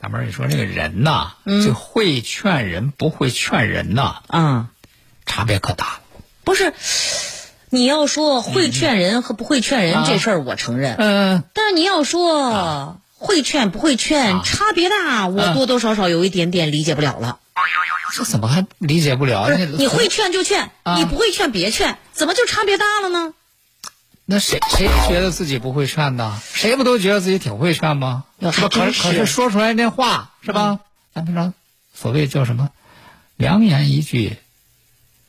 大妹儿，你说这个人呐，嗯这会劝人不会劝人呐，啊、差别可大了。不是，你要说会劝人和不会劝人、啊这事儿，我承认。嗯、但是你要说、会劝不会劝、啊差别大，我嗯多多少少有一点点理解不了了。这怎么还理解不了？那你会劝就劝，啊你不会劝别劝，怎么就差别大了呢？那谁谁觉得自己不会劝呢？谁不都觉得自己挺会劝吗？那是吧？可是是可是说出来那话是吧？咱平常所谓叫什么？良言一句，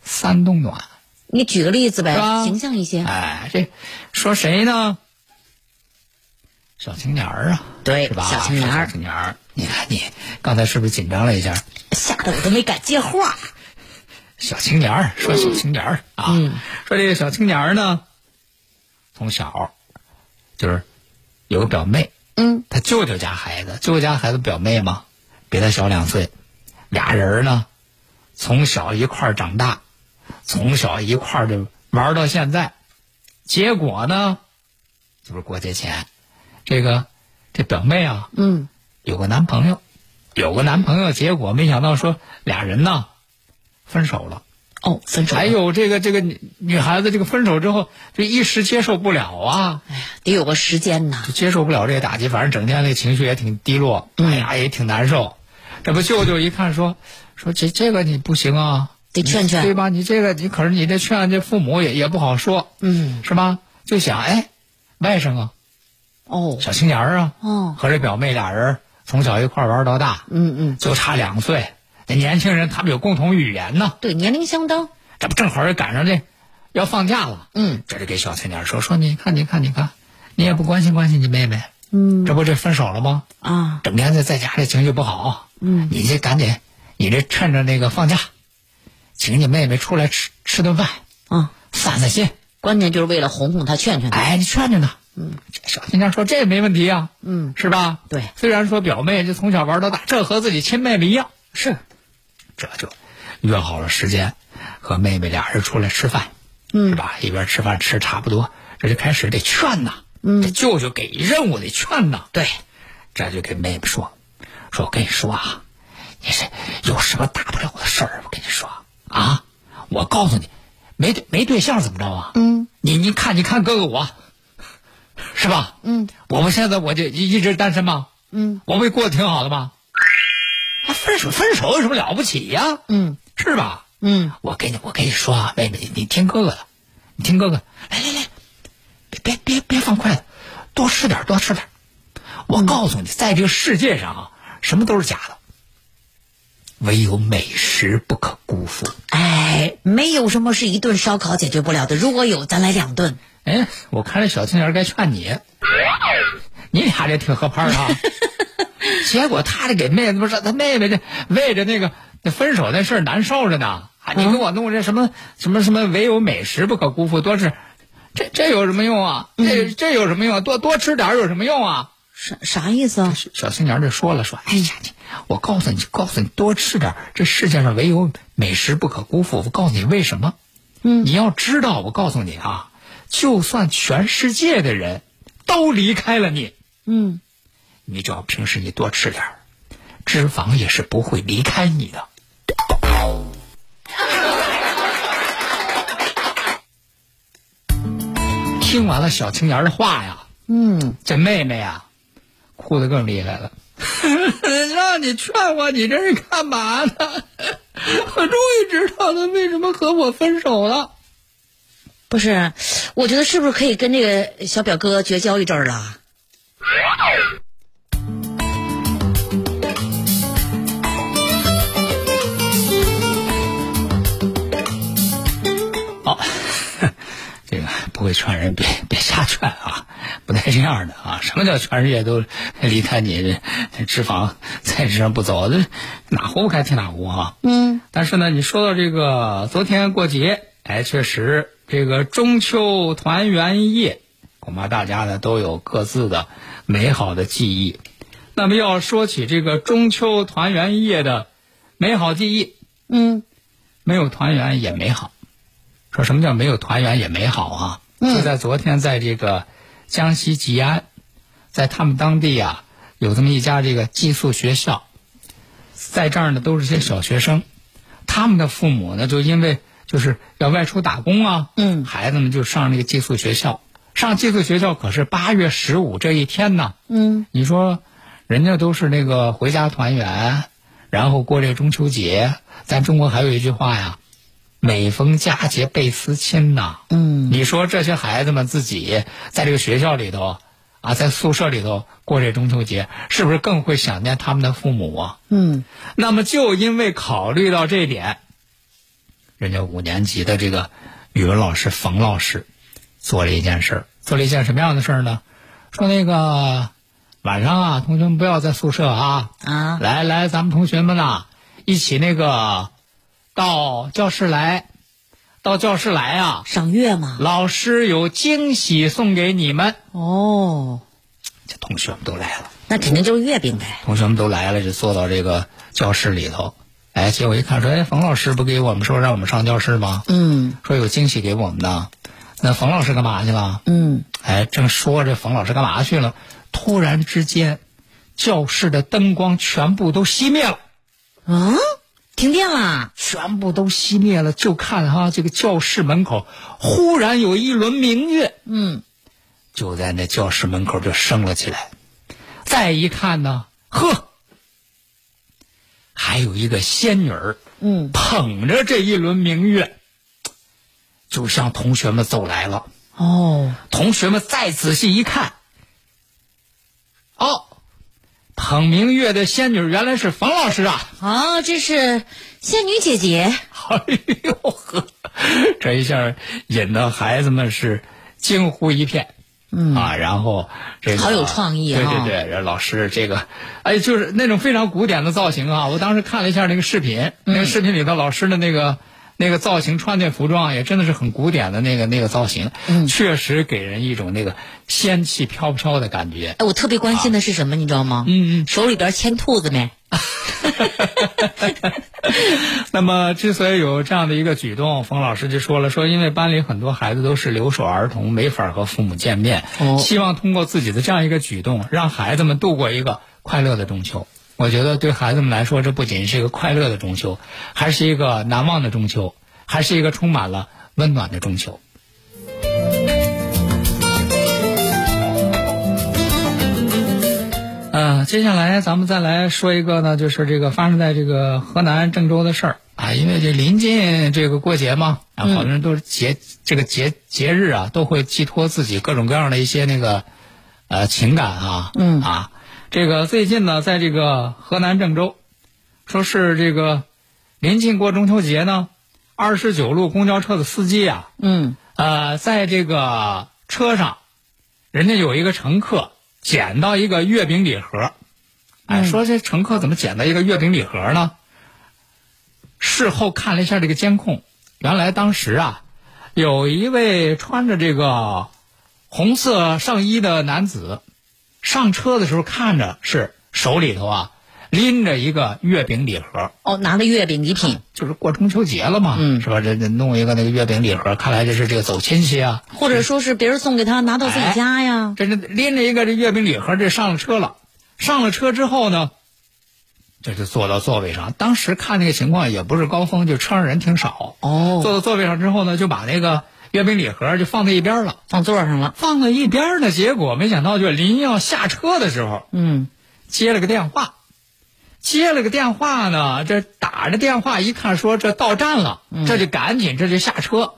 三冬暖。你举个例子呗，形象一些。哎，这说谁呢？小青年儿啊，对是吧？小青年儿小青年儿，你看你刚才是不是紧张了一下？吓得我都没敢接话。小青年儿说小青年儿啊，嗯说这个小青年儿呢，从小就是有个表妹，嗯，他舅舅家孩子，舅舅家孩子表妹嘛，比他小两岁，俩人呢从小一块儿长大，从小一块儿就玩到现在，结果呢，就是过节前，这个这表妹啊嗯，有个男朋友，有个男朋友，结果没想到说俩人呢分手了。哦，分手。还有这个这个女女孩子这个分手之后，这一时接受不了啊，哎呀得有个时间呐。就接受不了这个打击，反正整天那情绪也挺低落，嗯哎呀也挺难受。这不舅舅一看说说这这个你不行啊，得劝劝对吧？你这个你可是你这劝这父母也也不好说，嗯，是吧？就想哎，外甥啊，哦，小青年儿啊，哦，和这表妹俩人从小一块玩到大，嗯嗯，就差两岁。那年轻人他们有共同语言呢，对，年龄相当。这不正好也赶上这要放假了。嗯。这就给小青年说说，你看，你看，你看，你也不关心关心你妹妹，嗯。这不这分手了吗？啊，整天在在家里情绪不好，嗯，你这赶紧，你这趁着那个放假，请你妹妹出来吃吃顿饭，啊，散散心。关键就是为了哄哄她，劝劝她。哎，你劝劝她。嗯，这小青年说这没问题啊，嗯，是吧？对。虽然说表妹就从小玩到大，这和自己亲妹妹一样，是，这就约好了时间，和妹妹俩人出来吃饭，嗯是吧？一边吃饭吃差不多，这就开始得劝呐，嗯，这舅舅给任务得劝呐，对，这就给妹妹说，说我跟你说啊，你是有什么大不了的事儿，我跟你说啊，我告诉你，没对没对象怎么着啊？嗯，你你看你看哥哥我，是吧？嗯，我不现在我就一一直单身吗？嗯，我不也过得挺好的吗？啊，分手分手有什么了不起呀、嗯是吧？嗯，我跟你我跟你说啊，妹妹，你你听哥哥的，你听哥哥，来来来，别别别别放筷子，多吃点多吃点。我告诉你，在这个世界上啊，什么都是假的，唯有美食不可辜负。哎，没有什么是一顿烧烤解决不了的，如果有，咱来两顿。哎，我看这小青年该劝你，你俩这挺合拍儿啊。结果他这给妹子不是他妹妹这为着那个那分手那事儿难受着呢，啊，你给我弄这什么什么什么唯有美食不可辜负，多吃，这这有什么用啊？这这有什么用啊？多多吃点儿有什么用啊？啥啥意思啊？小青年就说了说，哎呀，你我告诉你，告诉你多吃点儿，这世界上唯有美食不可辜负。我告诉你为什么？嗯你要知道，我告诉你啊，就算全世界的人都离开了你，嗯，你只要平时你多吃点儿，脂肪也是不会离开你的。听完了小青年的话呀，嗯，这妹妹呀，哭得更厉害了。让你劝我，你这是干嘛呢？我终于知道他为什么和我分手了。不是，我觉得是不是可以跟这个小表哥绝交一阵儿了？会劝人，别别瞎劝啊，不带这样的啊！什么叫全世界都离开你，脂肪在身上不走？这哪壶不开提哪壶啊！嗯，但是呢，你说到这个昨天过节，哎，确实这个中秋团圆夜，恐怕大家呢都有各自的美好的记忆。那么要说起这个中秋团圆夜的美好记忆，嗯，没有团圆也美好。说什么叫没有团圆也美好啊？就在昨天，在这个江西吉安，在他们当地啊，有这么一家这个寄宿学校，在这儿呢都是些小学生，他们的父母呢就因为就是要外出打工啊，嗯。孩子们就上那个寄宿学校，上寄宿学校可是八月十五这一天呢，嗯，你说人家都是那个回家团圆，然后过这个中秋节，咱中国还有一句话呀。每逢佳节倍思亲呐，嗯，你说这些孩子们自己在这个学校里头啊，在宿舍里头过这中秋节，是不是更会想念他们的父母啊？嗯，那么就因为考虑到这点，人家五年级的这个语文老师冯老师做了一件事儿，做了一件什么样的事儿呢？说那个晚上啊，同学们不要在宿舍啊，啊，来来，咱们同学们呐，一起那个到教室来，到教室来啊！赏月嘛。老师有惊喜送给你们。哦，这同学们都来了，那肯定就是月饼呗。同学们都来了，就坐到这个教室里头。哎，结果一看说，哎，冯老师不给我们说让我们上教室吗？嗯说有惊喜给我们呢。那冯老师干嘛去了？嗯，哎，正说着冯老师干嘛去了，突然之间，教室的灯光全部都熄灭了。啊，停电了！全部都熄灭了，就看哈、这个教室门口忽然有一轮明月，嗯，就在那教室门口就升了起来。再一看呢，呵，还有一个仙女儿，嗯，捧着这一轮明月，就向同学们走来了。哦，同学们再仔细一看，哦，捧明月的仙女原来是冯老师啊！哦，这是仙女姐姐。哎呦呵，这一下引得孩子们是惊呼一片。嗯啊，然后这个好有创意啊对对对，这老师这个，哎，就是那种非常古典的造型啊！我当时看了一下那个视频，那嗯个视频里头老师的那个那个造型，穿那服装也真的是很古典的那个那个造型，嗯确实给人一种那个仙气飘飘的感觉。哎，我特别关心的是什么，你知道吗？嗯嗯手里边牵兔子没？那么，之所以有这样的一个举动，冯老师就说了，说因为班里很多孩子都是留守儿童，没法和父母见面，哦希望通过自己的这样一个举动，让孩子们度过一个快乐的中秋。我觉得对孩子们来说，这不仅是一个快乐的中秋，还是一个难忘的中秋，还是一个充满了温暖的中秋。呃，接下来咱们再来说一个呢，就是这个发生在这个河南郑州的事儿。啊，因为这临近这个过节嘛，啊，好多人都是节、这个节节日啊，都会寄托自己各种各样的一些那个呃情感啊，嗯。啊，这个最近呢，在这个河南郑州，说是这个临近过中秋节呢，二十九路公交车的司机啊，嗯，呃，在这个车上，人家有一个乘客捡到一个月饼礼盒，哎，说这乘客怎么捡到一个月饼礼盒呢？事后看了一下这个监控，原来当时啊，有一位穿着这个红色上衣的男子上车的时候，看着是手里头啊拎着一个月饼礼盒，哦，拿了月饼礼品，就是过中秋节了嘛，嗯是吧？这这弄一个那个月饼礼盒，看来这是这个走亲戚啊，或者说是别人送给他，拿到自己家呀。这是拎着一个这月饼礼盒，这上了车了。上了车之后呢，这就坐到座位上。当时看那个情况也不是高峰，就车上人挺少。哦坐到座位上之后呢，就把那个月饼礼盒就放在一边了，放座上了。放在一边呢。结果没想到，就临要下车的时候，嗯，接了个电话，接了个电话呢，这打着电话一看说这到站了，这就赶紧这就下车，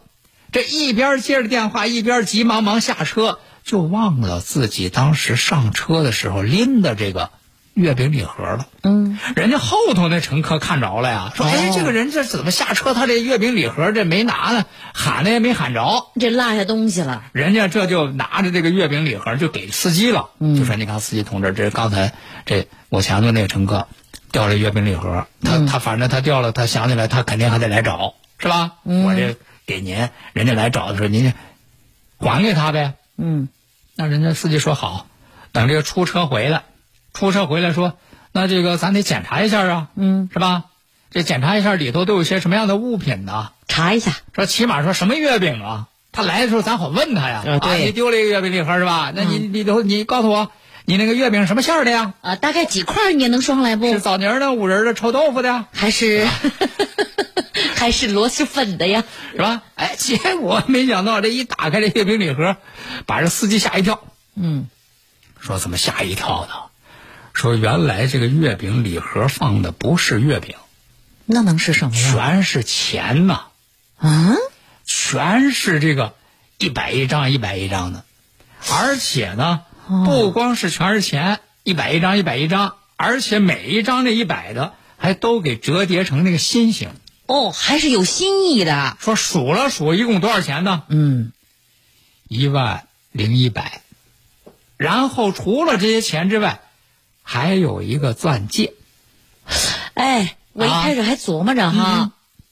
这一边接着电话一边急忙忙下车，就忘了自己当时上车的时候拎的这个月饼礼盒了。嗯，人家后头那乘客看着了呀，说：“哎，这个人这怎么下车？他这月饼礼盒这没拿呢，喊的也没喊着。”这落下东西了。人家这就拿着这个月饼礼盒就给司机了，嗯就说：“你看，司机同志，这刚才这我前头那个乘客掉了月饼礼盒，他、他反正他掉了，他想起来，他肯定还得来找，是吧？我这给您，人家来找的时候，您就还给他呗。嗯，那人家司机说好，等这个出车回来，出车回来说，那这个咱得检查一下啊，嗯，是吧？这检查一下里头都有些什么样的物品呢？查一下。说起码说什么月饼啊？他来的时候咱好问他呀。啊对你丢了一个月饼礼盒是吧？那你里头你告诉我，你那个月饼什么馅儿的呀？啊，大概几块你也能说上来不是？枣泥儿的、五仁的、臭豆腐的呀，还是 还是螺蛳粉的呀？是吧？哎，结果没想到这一打开这月饼礼盒，把这司机吓一跳。嗯，说怎么吓一跳呢？说原来这个月饼礼盒放的不是月饼，那能是什么呀？全是钱呐，啊，全是这个一百一张一百一张的，而且呢，不光是全是钱，一百一张一百一张，而且每一张这一百的还都给折叠成那个心形。哦，还是有新意的。说数了数，一共多少钱呢？嗯，一万零一百。然后除了这些钱之外，还有一个钻戒。哎，我一啊开始还琢磨着哈，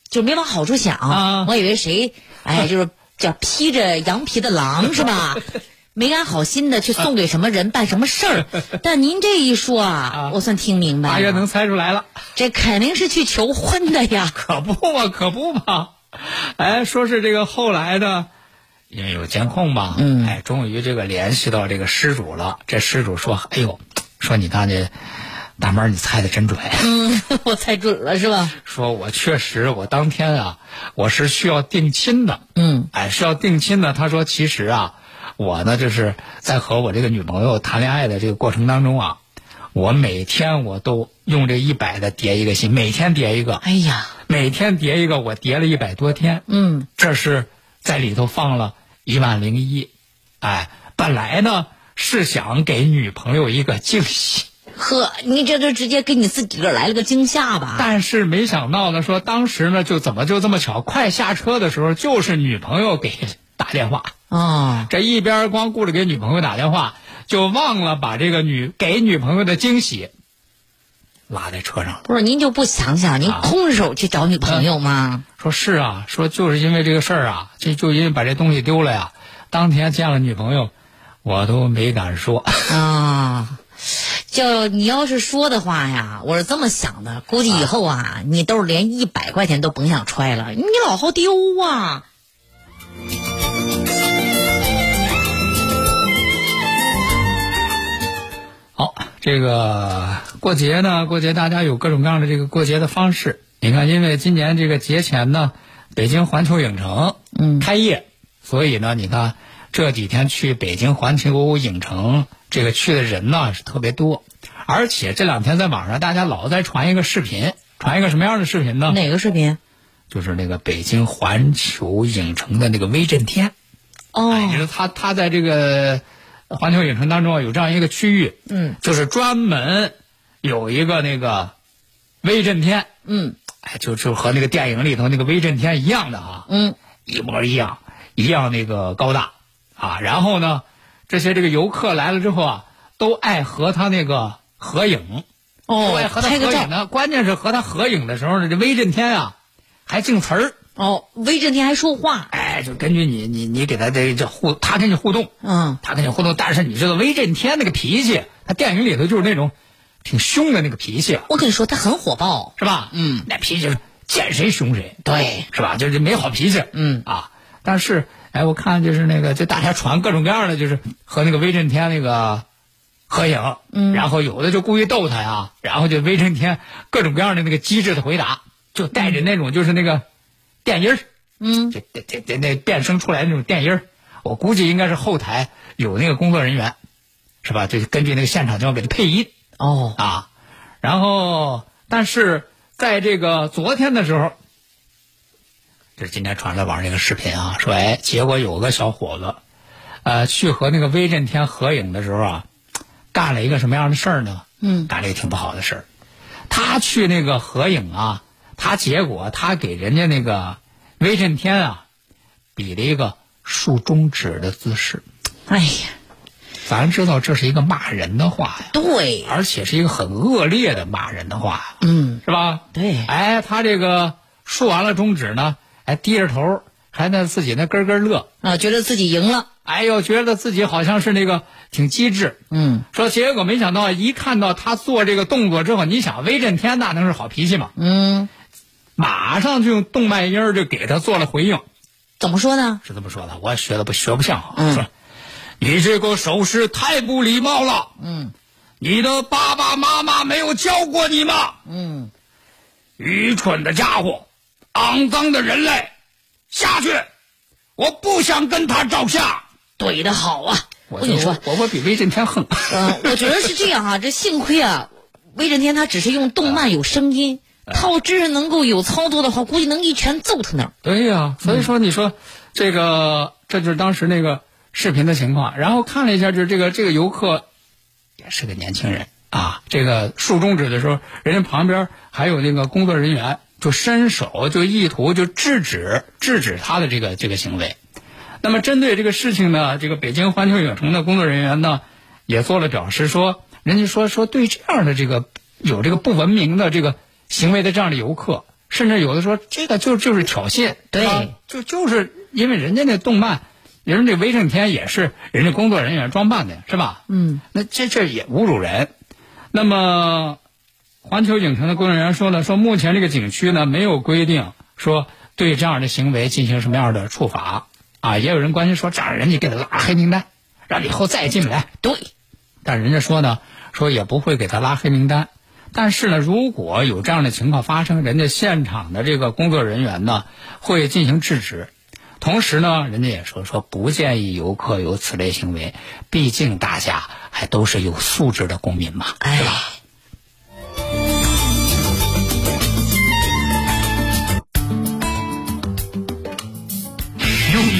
就没往好处想，啊我以为谁，哎，就是叫披着羊皮的狼是吧？没安好心的去送给什么人办什么事儿，但您这一说啊，我算听明白了，大约能猜出来了。这肯定是去求婚的呀。可不嘛，可不嘛。哎，说是这个后来呢，因为有监控嘛，嗯哎，终于这个联系到这个失主了。这失主说：“哎呦，说你看这大妈，你猜的真准。嗯，我猜准了是吧？说我确实，我当天啊，我是需要定亲的。嗯，哎，是要定亲的。他说，其实啊，我呢就是在和我这个女朋友谈恋爱的这个过程当中啊，我每天我都用这一百的叠一个心，每天叠一个。哎呀，每天叠一个，我叠了一百多天。嗯，这是在里头放了一万零一，哎，本来呢是想给女朋友一个惊喜，呵，你这就直接给你自己个来了个惊吓吧？但是没想到呢，说当时呢就怎么就这么巧，快下车的时候就是女朋友给打电话，哦，这一边光顾着给女朋友打电话，就忘了把这个女给女朋友的惊喜拉在车上了。不是您就不想想，您啊空手去找女朋友吗？说是啊，说就是因为这个事儿啊，这就因为把这东西丢了呀。当天见了女朋友，我都没敢说。啊，就你要是说的话呀，我是这么想的，估计以后啊，你兜里连一百块钱都甭想揣了，你老好丢啊。好，这个过节呢，过节大家有各种各样的这个过节的方式。你看，因为今年这个节前呢，北京环球影城嗯开业，所以呢，你看这几天去北京环球影城这个去的人呢是特别多，而且这两天在网上大家老在传一个视频，传一个什么样的视频呢？哪个视频？就是那个北京环球影城的那个威震天。哦。哎，就是他他在这个环球影城当中啊，有这样一个区域，嗯，就是专门有一个那个威震天，嗯。哎，就就和那个电影里头那个威震天一样的啊，嗯，一模一样，一样那个高大啊。然后呢，这些这个游客来了之后啊，都爱和他那个合影，哦爱哦，和他。合影呢。关键是和他合影的时候呢，这威震天啊还净词儿。哦，威震天还说话。哎，就根据你你你给他这这互，他跟你互动，嗯，他跟你互动，但是你知道威震天那个脾气，他电影里头就是那种挺凶的那个脾气，我跟你说，他很火爆。是吧？嗯，那脾气是见谁凶谁，对，是吧？就是没好脾气，嗯啊。但是哎，我看就是那个，就大家传各种各样的，就是和那个威震天那个合影，嗯然后有的就故意逗他呀，然后就威震天各种各样的那个机智的回答，就带着那种就是那个电音儿，嗯，这这这这那变声出来那种电音儿，我估计应该是后台有那个工作人员，是吧？就根据那个现场情况给他配音哦，啊。然后，但是在这个昨天的时候，这是今天传在网上这个视频啊，说哎，结果有个小伙子，呃，去和那个威震天合影的时候啊，干了一个什么样的事儿呢？嗯，干了一个挺不好的事儿。他去那个合影啊，他结果他给人家那个威震天啊，比了一个竖中指的姿势。哎呀，咱知道这是一个骂人的话呀，对，而且是一个很恶劣的骂人的话呀，嗯，是吧？对哎，他这个竖完了中指呢，哎，低着头，还在自己那咯咯乐，啊，觉得自己赢了，哎呦，觉得自己好像是那个挺机智。嗯说结果没想到，一看到他做这个动作之后，你想威震天那能是好脾气吗？嗯，马上就用动脉音儿就给他做了回应，怎么说呢？是这么说的，我学的不学不像啊，嗯说你这个手势太不礼貌了，嗯你的爸爸妈妈没有教过你吗？嗯，愚蠢的家伙，肮脏的人类，下去！我不想跟他照相。怼的好啊！我跟你说，我我比威震天横。嗯，我觉得是这样啊，这幸亏啊，威震天他只是用动漫有声音，他要真是能够有操作的话，估计能一拳揍他那儿。对呀、所以说你说这个，这就是当时那个视频的情况。然后看了一下，就是这个这个游客也是个年轻人啊。这个竖中指的时候，人家旁边还有那个工作人员就伸手就意图就制止制止他的这个这个行为。那么针对这个事情呢，这个北京环球影城的工作人员呢也做了表示说，人家说说对这样的这个有这个不文明的这个行为的这样的游客，甚至有的说这个就就是挑衅，对吧就就是因为人家那动漫，人家这威震天也是人家工作人员装扮的，是吧？嗯，那这这也侮辱人。那么，环球影城的工作人员说呢，说目前这个景区呢没有规定说对这样的行为进行什么样的处罚啊。也有人关心说，这样人家给他拉黑名单，让以后再进不来。对，但人家说呢，说也不会给他拉黑名单。但是呢，如果有这样的情况发生，人家现场的这个工作人员呢会进行制止。同时呢，人家也说说不建议游客有此类行为，毕竟大家还都是有素质的公民嘛，哎是吧？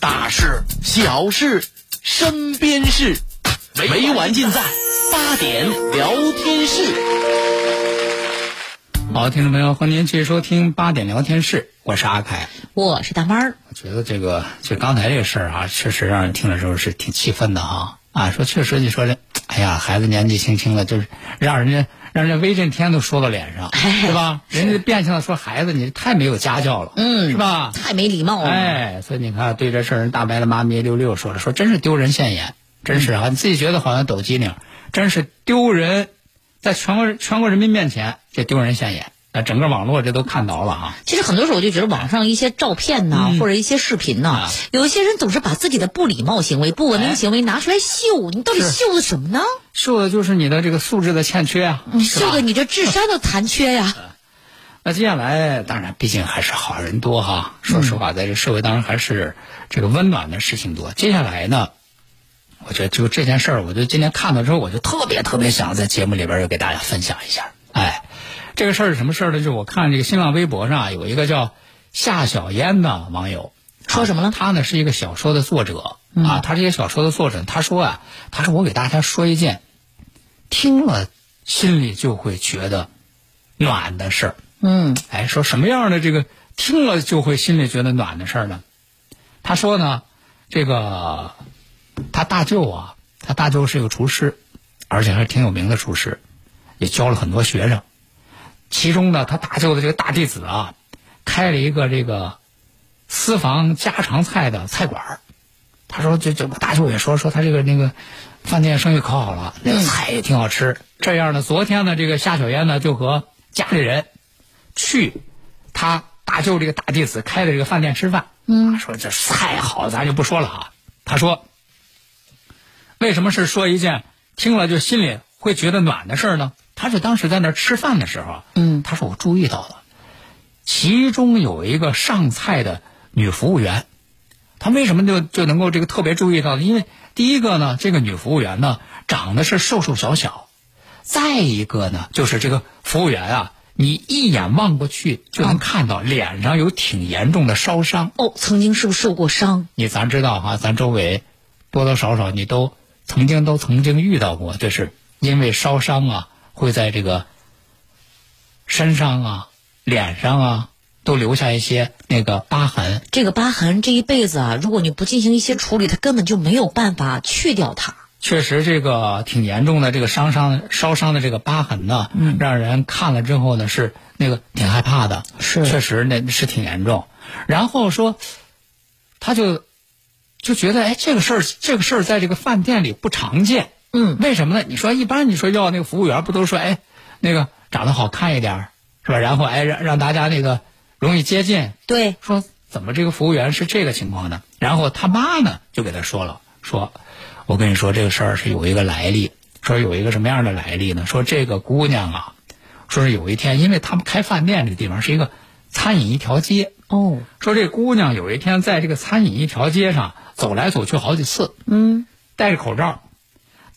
大事、小事、身边事，每晚尽在八点聊天室。好，听众朋友，欢迎您继续收听八点聊天室，我是阿凯。我是大猫儿。我觉得这个就刚才这个事儿啊，确实让人听了之后是挺气愤的哈啊！说确实，你说这，哎呀，孩子年纪轻轻的，就是让人家让人家威震天都说到脸上，是吧？人家变相的说孩子，你太没有家教了，嗯是吧？太没礼貌了。哎，所以你看，对这事儿，人大白的妈咪六六说了，说真是丢人现眼，真是啊！你自己觉得好像抖机灵，真是丢人，在全国全国人民面前这丢人现眼，那整个网络这都看到了啊！其实很多时候我就觉得网上一些照片呐、嗯或者一些视频呐、啊有一些人总是把自己的不礼貌行为、不文明行为拿出来秀，你到底秀的什么呢？秀的就是你的这个素质的欠缺啊，秀的你这智商的残缺呀！那接下来，当然，毕竟还是好人多哈。说实话，在这社会当中还是这个温暖的事情多。接下来呢，我觉得就这件事儿，我就今天看到之后，我就特别特别想在节目里边儿给大家分享一下。哎，这个事儿是什么事儿呢？就是我看这个新浪微博上啊有一个叫夏小烟的网友说什么了啊他呢是一个小说的作者啊，他是一个小说的作者。他说啊，他说我给大家说一件听了心里就会觉得暖的事儿。嗯，哎，说什么样的这个听了就会心里觉得暖的事儿呢？他说呢，这个他大舅啊，他大舅是一个厨师，而且还是挺有名的厨师，也教了很多学生。其中呢，他大舅的这个大弟子啊，开了一个这个私私房家常菜的菜馆儿他说这这大舅也说说他这个那个饭店生意可好了，那个菜也挺好吃。这样呢，昨天呢，这个夏小烟呢就和家里人去他大舅这个大弟子开的这个饭店吃饭。嗯，说这菜好，咱就不说了啊。他说，为什么是说一件听了就心里会觉得暖的事儿呢？他是当时在那儿吃饭的时候，嗯，他说我注意到了，其中有一个上菜的女服务员，他为什么就就能够这个特别注意到呢？因为第一个呢，这个女服务员呢长得是瘦瘦小小，再一个呢，就是这个服务员啊，你一眼望过去就能看到脸上有挺严重的烧伤。哦，曾经是不是受过伤？你咱知道哈，咱周围多多少少你都曾经都曾经遇到过，就是因为烧伤啊，会在这个身上啊、脸上啊都留下一些那个疤痕。这个疤痕这一辈子啊，如果你不进行一些处理，它根本就没有办法去掉它。确实，这个挺严重的，这个伤伤烧伤的这个疤痕呢，嗯，让人看了之后呢是那个挺害怕的，是确实那是挺严重。然后说，他就就觉得，哎，这个事儿，这个事儿在这个饭店里不常见，嗯，为什么呢？你说一般你说要那个服务员不都说，哎，那个长得好看一点儿是吧？然后哎让让大家那个容易接近，对，说怎么这个服务员是这个情况呢？然后他妈呢就给他说了，说我跟你说这个事儿是有一个来历，说有一个什么样的来历呢？说这个姑娘啊，说是有一天，因为他们开饭店这个地方是一个餐饮一条街，哦，说这姑娘有一天在这个餐饮一条街上走来走去好几次，嗯，戴着口罩，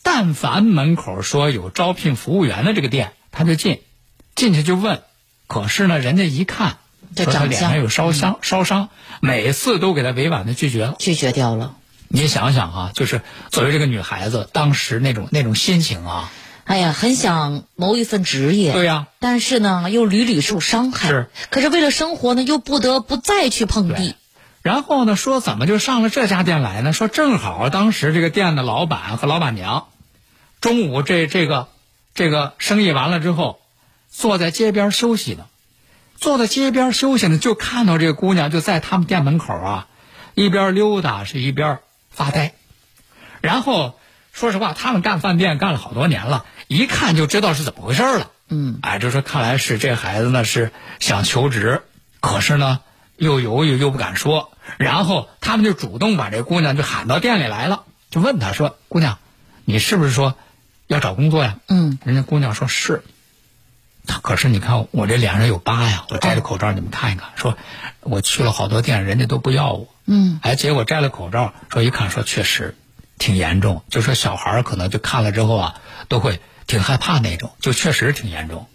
但凡门口说有招聘服务员的这个店，他就进，进去就问，可是呢，人家一看，这长脸上有烧伤，烧伤，每次都给他委婉的拒绝了。拒绝掉了。你想想啊，就是作为这个女孩子，当时那种那种心情啊，哎呀，很想谋一份职业，对呀但是呢，又屡屡受伤害。是，可是为了生活呢，又不得不再去碰壁。然后呢，说怎么就上了这家店来呢？说正好当时这个店的老板和老板娘，中午这这个这个生意完了之后，坐在街边休息呢，坐在街边休息呢，就看到这个姑娘就在他们店门口啊，一边溜达是一边发呆。然后说实话，他们干饭店干了好多年了，一看就知道是怎么回事了。嗯，哎，就说看来是这孩子呢是想求职，可是呢又犹豫又不敢说，然后他们就主动把这姑娘就喊到店里来了，就问她说：“姑娘，你是不是说要找工作呀？”嗯，人家姑娘说是。她可是你看我这脸上有疤呀，我摘了口罩，你们看一看，说我去了好多店，人家都不要我。嗯，哎，结果摘了口罩，说一看说确实挺严重，就说小孩儿可能就看了之后啊，都会挺害怕那种，就确实挺严重。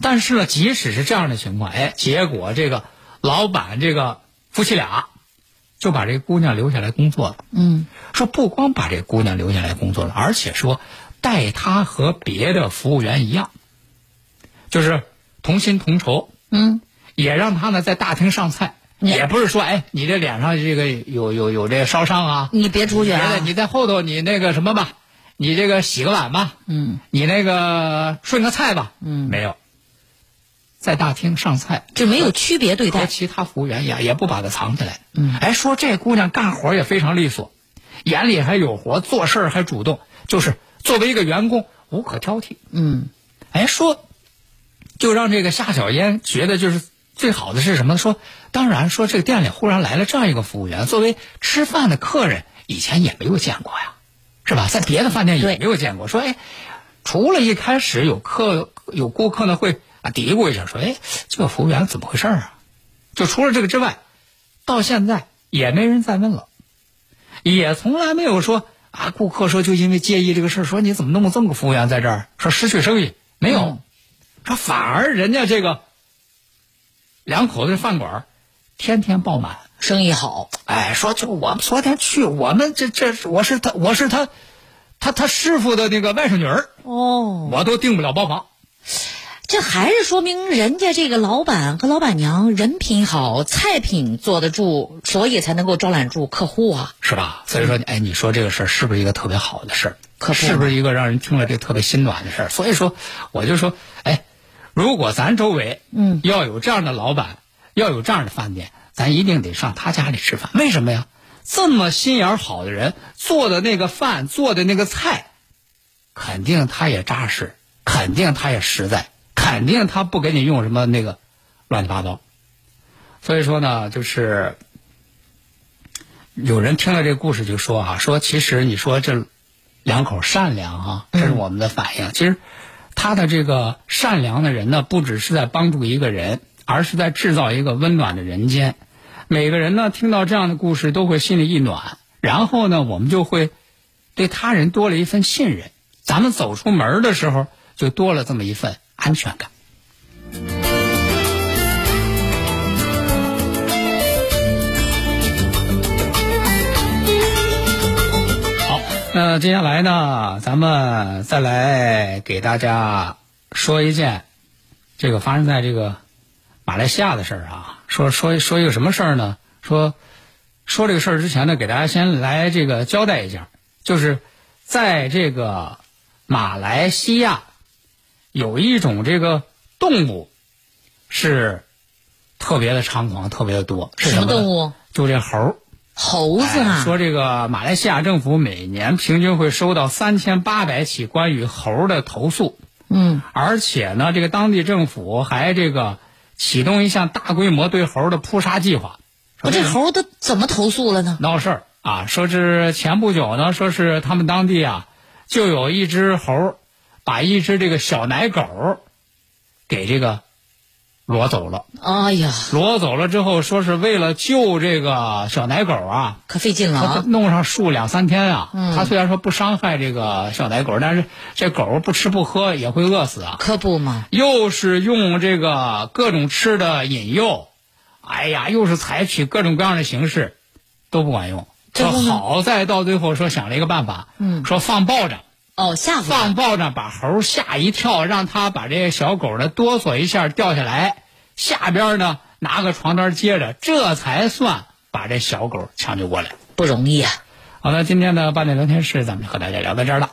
但是呢，即使是这样的情况，哎，结果这个老板这个夫妻俩就把这个姑娘留下来工作了。嗯，说不光把这姑娘留下来工作了，而且说待他和别的服务员一样，就是同心同酬。嗯，也让他呢在大厅上菜，也不是说哎你这脸上这个有有有这个烧伤啊，你别出去啊。别的！你在后头你那个什么吧，你这个洗个碗吧，嗯，你那个顺个菜吧，嗯。没有，在大厅上菜，就没有区别对待。和其他服务员一样，也不把它藏起来。嗯。哎，说这姑娘干活也非常利索，眼里还有活，做事儿还主动，就是作为一个员工无可挑剔。嗯，哎，说就让这个夏小烟觉得就是最好的是什么呢？说当然说这个店里忽然来了这样一个服务员，作为吃饭的客人，以前也没有见过呀，是吧？在别的饭店也没有见过。说哎，除了一开始有客有顾客呢会啊嘀咕一下说，哎，这个服务员怎么回事啊？就除了这个之外，到现在也没人再问了，也从来没有说啊，顾客说就因为介意这个事儿，说你怎么弄这么个服务员在这儿，说失去生意没有，嗯说反而人家这个两口子饭馆天天爆满，生意好。哎，说就我们昨天去，我们这这我是他我是他他他师傅的那个外甥女儿，哦，我都订不了包房。这还是说明人家这个老板和老板娘人品好，菜品坐得住，所以才能够招揽住客户啊。是吧？所以说，哎，你说这个事儿是不是一个特别好的事儿？可不是不是一个让人听了这特别心暖的事儿？所以说，我就说，哎，如果咱周围，嗯，要有这样的老板，要有这样的饭店，咱一定得上他家里吃饭。为什么呀？这么心眼好的人做的那个饭，做的那个菜，肯定他也扎实，肯定他也实在，肯定他不给你用什么那个乱七八糟。所以说呢，就是有人听了这个故事就说啊，说其实你说这两口善良啊、这是我们的反应。其实他的这个善良的人呢，不只是在帮助一个人，而是在制造一个温暖的人间。每个人呢，听到这样的故事都会心里一暖，然后呢，我们就会对他人多了一份信任。咱们走出门的时候，就多了这么一份安全感。好，那接下来呢，咱们再来给大家说一件这个发生在这个马来西亚的事儿啊。说说说一个什么事儿呢？说说这个事儿之前呢，给大家先来这个交代一下，就是在这个马来西亚有一种这个动物是特别的猖狂，特别的多。是什么呢动物？就这猴儿。猴子啊哎，说这个马来西亚政府每年平均会收到三千八百起关于猴儿的投诉，嗯，而且呢，这个当地政府还这个启动一项大规模对猴儿的扑杀计划。我这猴都怎么投诉了呢？闹事儿啊！说是前不久呢，说是他们当地啊，就有一只猴儿把一只这个小奶狗给这个挪走了。哎呀，挪走了之后，说是为了救这个小奶狗啊，可费劲了！弄上树两三天啊。嗯他虽然说不伤害这个小奶狗，但是这狗不吃不喝也会饿死啊。可不嘛，又是用这个各种吃的引诱，哎呀，又是采取各种各样的形式，都不管用。说最后呢好在到最后说想了一个办法，嗯说放爆仗，哦，吓唬放他，爆仗把猴吓一跳，让他把这个小狗呢哆嗦一下掉下来，下边呢拿个床单接着，这才算把这小狗抢救过来。不容易啊！好了，今天的八点聊天室咱们就和大家聊到这儿了。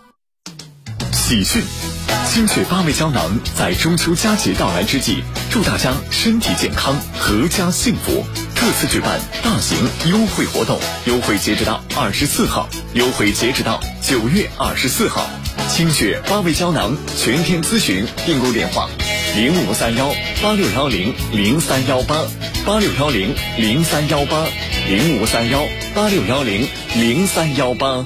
喜讯！清血八味胶囊在中秋佳节到来之际，祝大家身体健康、阖家幸福。特此举办大型优惠活动，优惠截止到二十四号，优惠截止到九月二十四号。清血八味胶囊全天咨询订购电话：零五三幺八六幺零零三幺八八六幺零零三幺八零五三幺八六幺零零三幺八。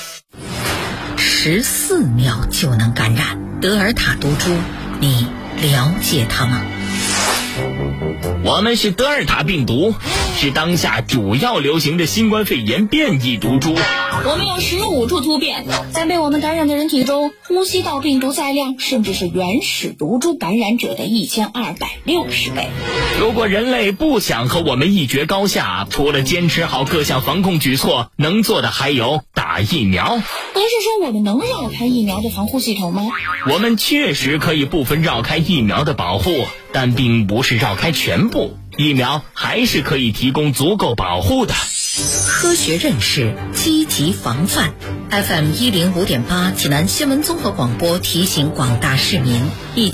十四秒就能感染德尔塔毒株，你了解它吗？我们是德尔塔病毒，是当下主要流行的新冠肺炎变异毒株。我们有十五处突变，在被我们感染的人体中，呼吸道病毒载量甚至是原始毒株感染者的一千二百六十倍。如果人类不想和我们一决高下，除了坚持好各项防控举措，能做的还有打疫苗。您是说我们能绕开疫苗的防护系统吗？我们确实可以部分绕开疫苗的保护，但并不是绕开全部。疫苗还是可以提供足够保护的。科学认识，积极防范。FM 一零五点八，济南新闻综合广播提醒广大市民：一。